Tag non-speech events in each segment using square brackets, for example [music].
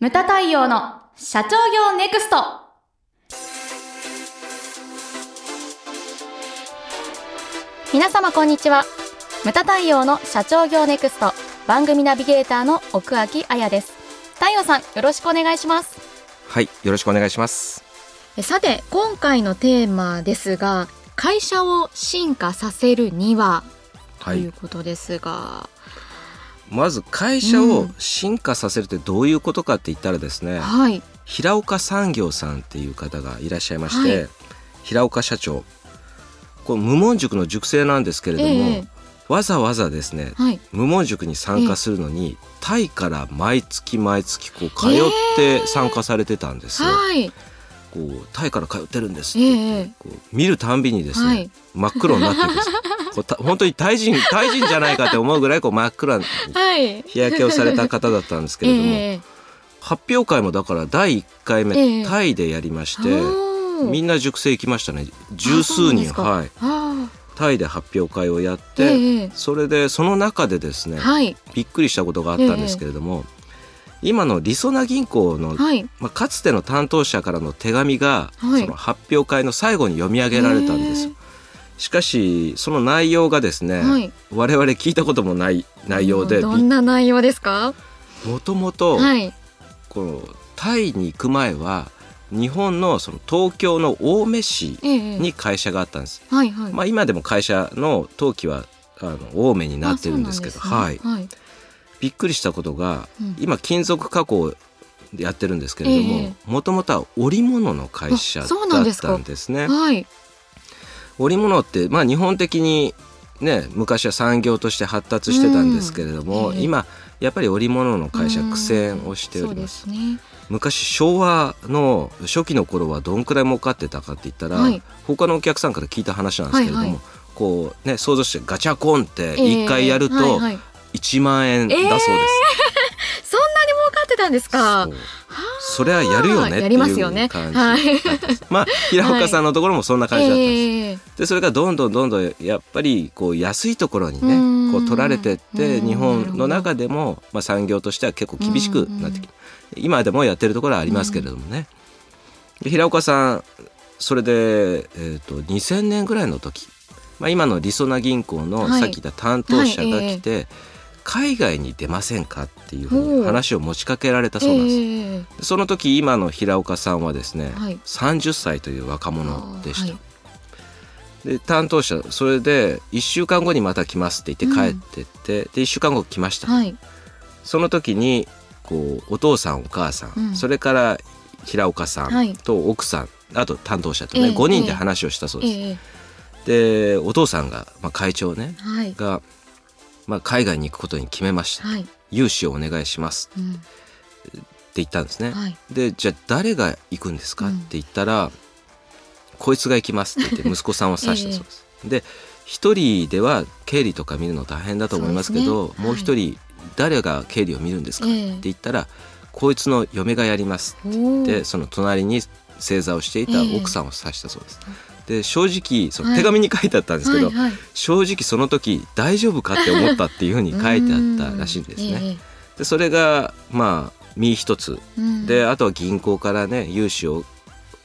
ムタ太陽の社長業ネクスト。皆様こんにちは。ムタ太陽の社長業ネクスト。番組ナビゲーターの奥脇彩です。太陽さんよろしくお願いします。はい、よろしくお願いします。えさて今回のテーマですが会社を進化させるにはとはい。いう、ことですが、まず会社を進化させるってどういうことかって言ったらですね、はい。平岡産業さんっていう方がいらっしゃいまして、はい。平岡社長。これ無門塾の塾生なんですけれども、ええ。わざわざですねはい。無門塾に参加するのに、タイから毎月毎月こう通って参加されてたんですよ。はい。こうタイから通ってるんですって。こう見るたんびにですね、はい。真っ黒になっていくんです。よ。[laughs] こうた本当にタイ人タイ人じゃないかって思うぐらいこう真っ暗にはい。日焼けをされた方だったんですけれども、ええ発表会もだから第1回目、ええ。タイでやりまして、みんんな塾生行きましたね。十数人はい。あタイで発表会をやっーて、ええそれでその中でですね、はい。びっくりしたことがあったんですけれども、今のりそな銀行の、はい。まあ、かつての担当者からの手紙が、はい。その発表会の最後に読み上げられたんです。よ。しかしその内容がですね、はい。我々聞いたこともない内容でどんな内容ですか？もともとはい。このタイに行く前は日本のその東京の青梅市ええ。に会社があったんです、はいはい。まあ、今でも会社の登記はあの青梅になってるんですけどあそうなんはい。はい。びっくりしたことがうん。今金属加工でやってるんですけれどえももともとは織物の会社だったんですね。はい織物って、まあ、日本的にね昔は産業として発達してたんですけれども、うんええ今やっぱり織物の会社うん苦戦をしております。そうですね。昔昭和の初期の頃はどんくらい儲かってたかって言ったら、はい。他のお客さんから聞いた話なんですけれども、はいはい。こうね想像してガチャコンってええ1回やるとはいはい。1万円だそうです。そんなに儲かってたんですかそれはやるよねってやりますよね。いう感じはい。まあ平岡さんのところもそんな感じだったんです。ええでそれがどんどんどんどんやっぱりこう安いところにうん。ねこう取られてってうん。日本の中でもまあ産業としては結構厳しくなってきて今でもやってるところはありますけれどもね。で平岡さんそれで、えー、と2000年ぐらいの時、まあ、今のりそな銀行のはい。さっき言った担当者がはい。来て、海外に出ませんかっていうふうに話を持ちかけられたそうなんです。ええ。その時今の平岡さんはですね、はい。30歳という若者でした。はい。で担当者それで1週間後にまた来ますって言って帰ってって、で1週間後来ました、はい。その時にこうお父さんお母さん、うん。それから平岡さはい。んと奥さん、あと担当者とね、ええ5人で話をしたそうです、ええ。でお父さんが、まあ、会長ねはい。が、まあ、海外に行くことに決めました、はい。融資をお願いします。うん。って言ったんですね、はい。でじゃあ誰が行くんですか、うん。って言ったらこいつが行きますって言って [laughs] 息子さんを指したそうです。で一人では経理とか見るの大変だと思いますけどそうですね。もう一人誰が経理を見るんですか、ええ。って言ったらこいつの嫁がやりますおー。でその隣に正座をしていたええ。奥さんを指したそうです。で正直そのはい。手紙に書いてあったんですけど、はいはい。正直その時大丈夫かって思ったっていうふうに [laughs] 書いてあったらしいんですね。ええ。でそれがまあ身一つ。うん。であとは銀行からね融資を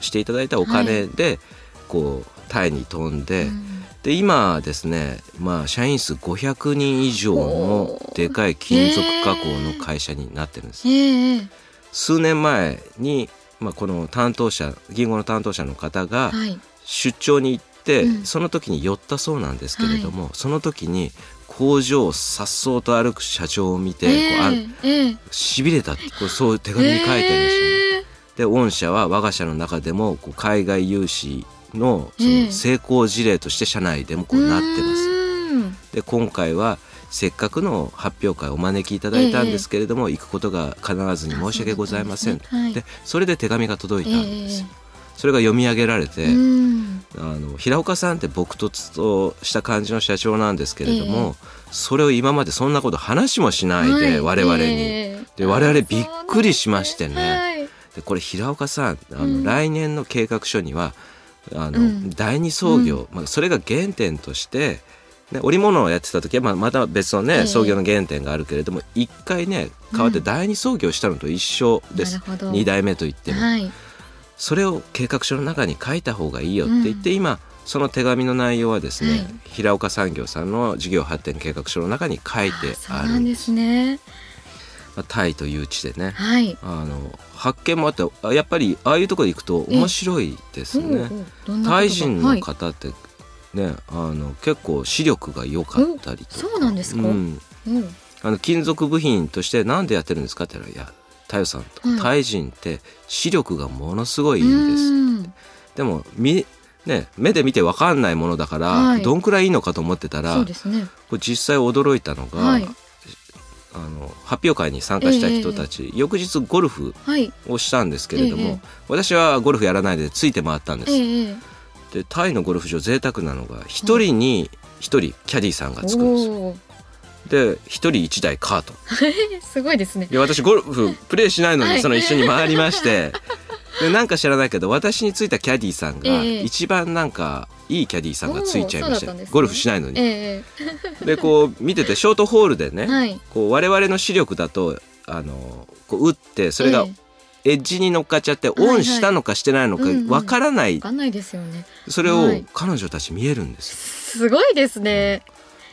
していただいたお金で、こうタイに飛んで、うん。で今ですねまあ社員数500人以上のでかい金属加工の会社になってるんです。ええ。数年前に、まあ、この担当者銀行の担当者の方がはい出張に行って、うん。その時に寄ったそうなんですけれども、その時に工場をさっそうと歩く社長を見て、こうあえええ。えしびれたってこうそういう手紙に書いてありましたね。え。で御社は我が社の中でもこう海外融資のそええ。の成功事例として社内でもこうなってます。うん。で今回はせっかくの発表会お招きいただいたんですけれども、行くことが必ずに申し訳ございませんですね。でそれで手紙が届いたんです。よ。え。それが読み上げられて、うんあの平岡さんって朴突とした感じの社長なんですけれども、それを今までそんなこと話もしないで、はい。我々に。ええ。で我々びっくりしましてね。はい。でこれ平岡さんあの、うん。来年の計画書にはあの、うん。第二創業、まあ、それが原点としてね、織物をやってた時はまあまた別のね、ええ。創業の原点があるけれども一回ね変わって第二創業したのと一緒です、なるほど。二代目といっても、はい。それを計画書の中に書いた方がいいよって言って、今その手紙の内容はですね、はい。平岡産業さんの事業発展計画書の中に書いてあるなんですね。まあタイという地でね。はい。あの発見もあってあやっぱりああいうところに行くと面白いですね。おうおうタイ人のはい。方ってね、あの結構視力が良かったりとか。そうなんですか？うん。う。んあの金属部品としてなんでやってるんですかって言ったら「いや太陽さんと、はい。タイ人って視力がものすごいいいんです」うん。でもみ、ね、目で見て分かんないものだから、はい。どんくらいいいのかと思ってたらね。これ実際驚いたのが、はい。あの発表会に参加した人たち、翌日ゴルフはい。をしたんですけれども、ええ私はゴルフやらないでついて回ったんです、えええでタイのゴルフ場贅沢なのが一人に一人キャディーさんがえつくんですよで一人一台カート。[laughs] すごいですね。で私ゴルフプレーしないのはい。にその一緒に回りまして。[laughs] でなんか知らないけど私についたキャディーさんがええ。一番なんかいいキャディーさんがついちゃいました。ね。ゴルフしないのに、えでこう見ててショートホールでね、え [laughs] はい。こう我々の視力だとあのこう打ってそれがえエッジに乗っかっちゃってはいオンしたのかしてないのかわからない、わかんないですよね。それをはい。彼女たち見えるんですよ。すごいですね。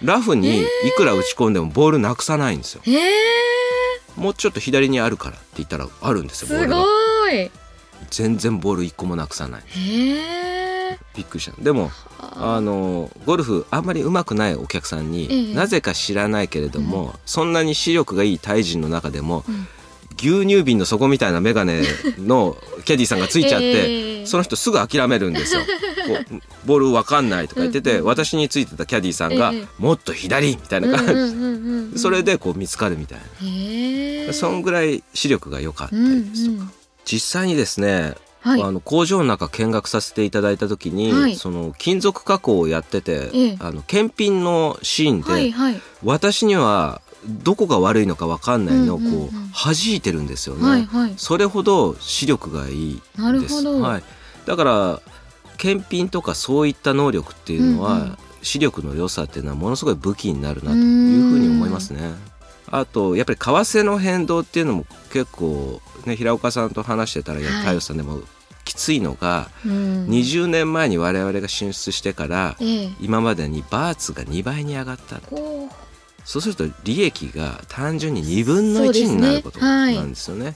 ラフにいくら打ち込んでもボールなくさないんですよ。ええもうちょっと左にあるからって言ったらあるんですよボーすルが。ごい。全然ボール一個もなくさない。びっくりした。でもあ。のゴルフあんまり上手くないお客さんに、ええ。なぜか知らないけれども、そんなに視力がいいタイ人の中でも、うん牛乳瓶の底みたいな眼鏡のキャディーさんがついちゃって、[laughs] ええその人すぐ諦めるんですよ。[laughs] ボールわかんないとか言ってて、うんうん私についてたキャディーさんが、ええ。もっと左みたいな感じ、うんうんうんうんうん。それでこう見つかるみたいへえ。な、そんぐらい視力が良かったうんりですとか、うん。実際にですね、はい。あの工場の中見学させていただいた時に、はい。その金属加工をやってて、ええ。あの検品のシーンで、はいはい。私にはどこが悪いのか分かんないのをこう,、うんうん。うん弾いてるんですよね、はいはい。それほど視力がいいんです。はい、だから検品とかそういった能力っていうのは、うんうん。視力の良さっていうのはものすごい武器になるなというふうに思いますね。あとやっぱり為替の変動っていうのも結構ね平岡さんと話してたら、いやはい。太陽さんでもきついのが、うん。20年前に我々が進出してからええ。今までにバーツが2倍に上がったこう。そうすると利益が単純に2分の1そうですねになることはいなんですよね。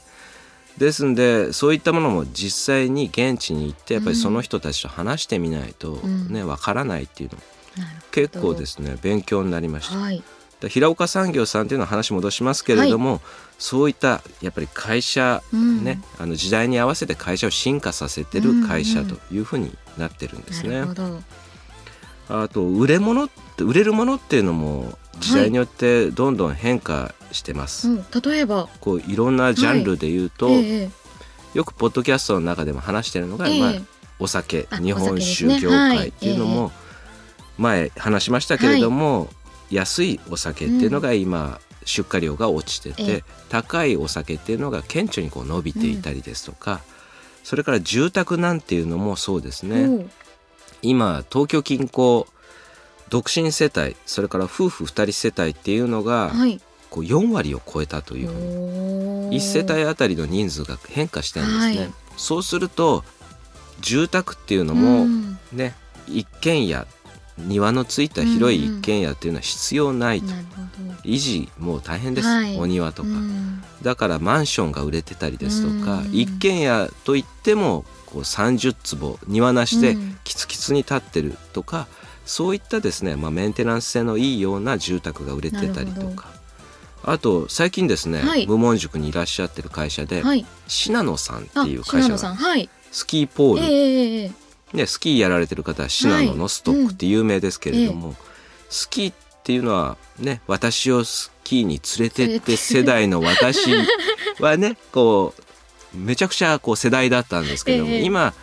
ですんでそういったものも実際に現地に行ってやっぱりその人たちと話してみないとうんねわからないっていうの結構ですね勉強になりました。はい。で平岡産業さんっていうのは話戻しますけれども、そういったやっぱり会社うんね、あの時代に合わせて会社を進化させてる会社というふうになってるんですね。なるほど。あと売れ物って売れるものっていうのも時代によってどんどん変化してます。うん。例えば。こういろんなジャンルで言うと、ええよくポッドキャストの中でも話してるのが、ええまあ、お酒あ日本お酒業界っていうのも前話しましたけれども、安いお酒っていうのが今、出荷量が落ちてて、ええ高いお酒っていうのが顕著にこう伸びていたりですとか、それから住宅なんていうのもそうですね。今東京近郊独身世帯それから夫婦2人世帯っていうのがはい。こう4割を超えたというふうに。おー。1世帯あたりの人数が変化してるんですね、はい。そうすると住宅っていうのもうん。ね、一軒家庭のついた広い一軒家っていうのは必要ないと、なるほど。維持もう大変です、はい。お庭とか、うん。だからマンションが売れてたりですとか、うん。一軒家といってもこう30坪庭なしでうん。キツキツに立ってるとか、そういったですね、まあ、メンテナンス性のいいような住宅が売れてたりとか。あと最近ですね、はい。無門塾にいらっしゃってる会社で、はい。信濃さんってあ、いう会社が。スキーポール、ええええね、スキーやられてる方は信濃のストックって有名ですけれども、スキーっていうのはね私をスキーに連れてって世代の私はねこうめちゃくちゃこう世代だったんですけども、[laughs] ええ。今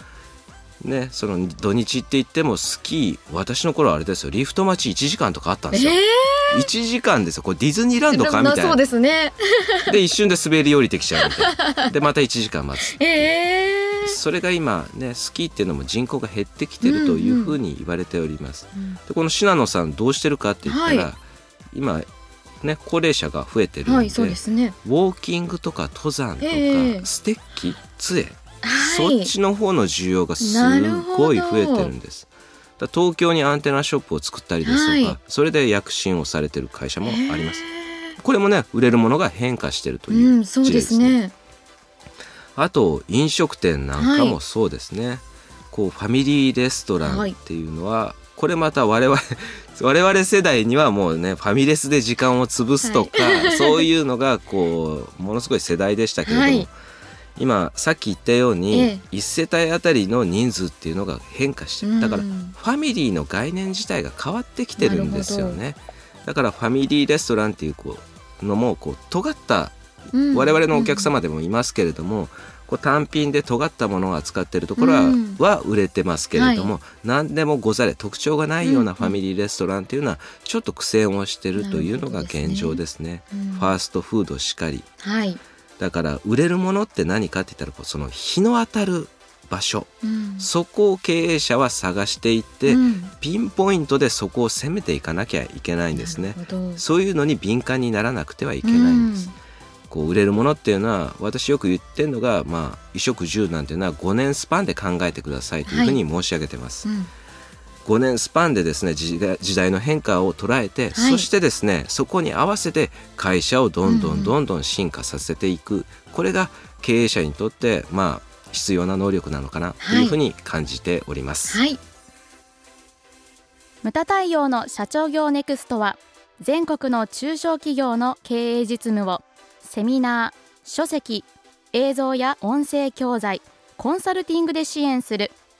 ねその土日って言ってもスキー私の頃はあれですよ。リフト待ち1時間とかあったんですよ。え1時間ですよ。これディズニーランドか？みたいそうなですね。で一瞬で滑り降りてきちゃうみたいな。でまた1時間待つ [laughs] ええそれが今ねスキーっていうのも人口が減ってきてるというふうに言われております。うん。でこの信濃さんどうしてるかって言ったら、はい。今ね高齢者が増えてるんで,、はいそうですね。ウォーキングとか登山とか、ええステッキ杖、はいそっちの方の需要がすごい増えてるんです。だ東京にアンテナショップを作ったりですとか、はい。それで躍進をされてる会社もあります。へこれもね売れるものが変化してるとーいううんそうですね。あと飲食店なんかもそうですね、こうファミリーレストランっていうのは、これまた我々 [laughs] 我々世代にはもうねファミレスで時間を潰すとか、そういうのがこうものすごい世代でしたけれども、はい今さっき言ったように、ええ。一世帯あたりの人数っていうのが変化してる。だからうんファミリーの概念自体が変わってきてるんですよね。だからファミリーレストランっていうこうのもこう尖ったうん。我々のお客様でもいますけれども、こう単品で尖ったものを扱っているところは,、うん。は売れてますけれども、何でもござれ特徴がないようなファミリーレストランっていうのはちょっと苦戦をしてるというのが現状ですね。うん。ファーストフードしかり。はいだから売れるものって何かって言ったらこうその日の当たる場所。うん。そこを経営者は探していって、うん。ピンポイントでそこを攻めていかなきゃいけないんですね。そういうのに敏感にならなくてはいけないんです。こう売れるものっていうのは私よく言ってるのが、まあ、衣食住なんていうのは5年スパンで考えてくださいというふうに申し上げてます。うん5年スパンでですね時代の変化を捉えて、はい。そしてですねそこに合わせて会社をどんどんどんどん進化させていく、これが経営者にとってまあ必要な能力なのかなというふうに感じております。はい。ムタ太陽の社長業ネクストは全国の中小企業の経営実務をセミナー書籍映像や音声教材コンサルティングで支援する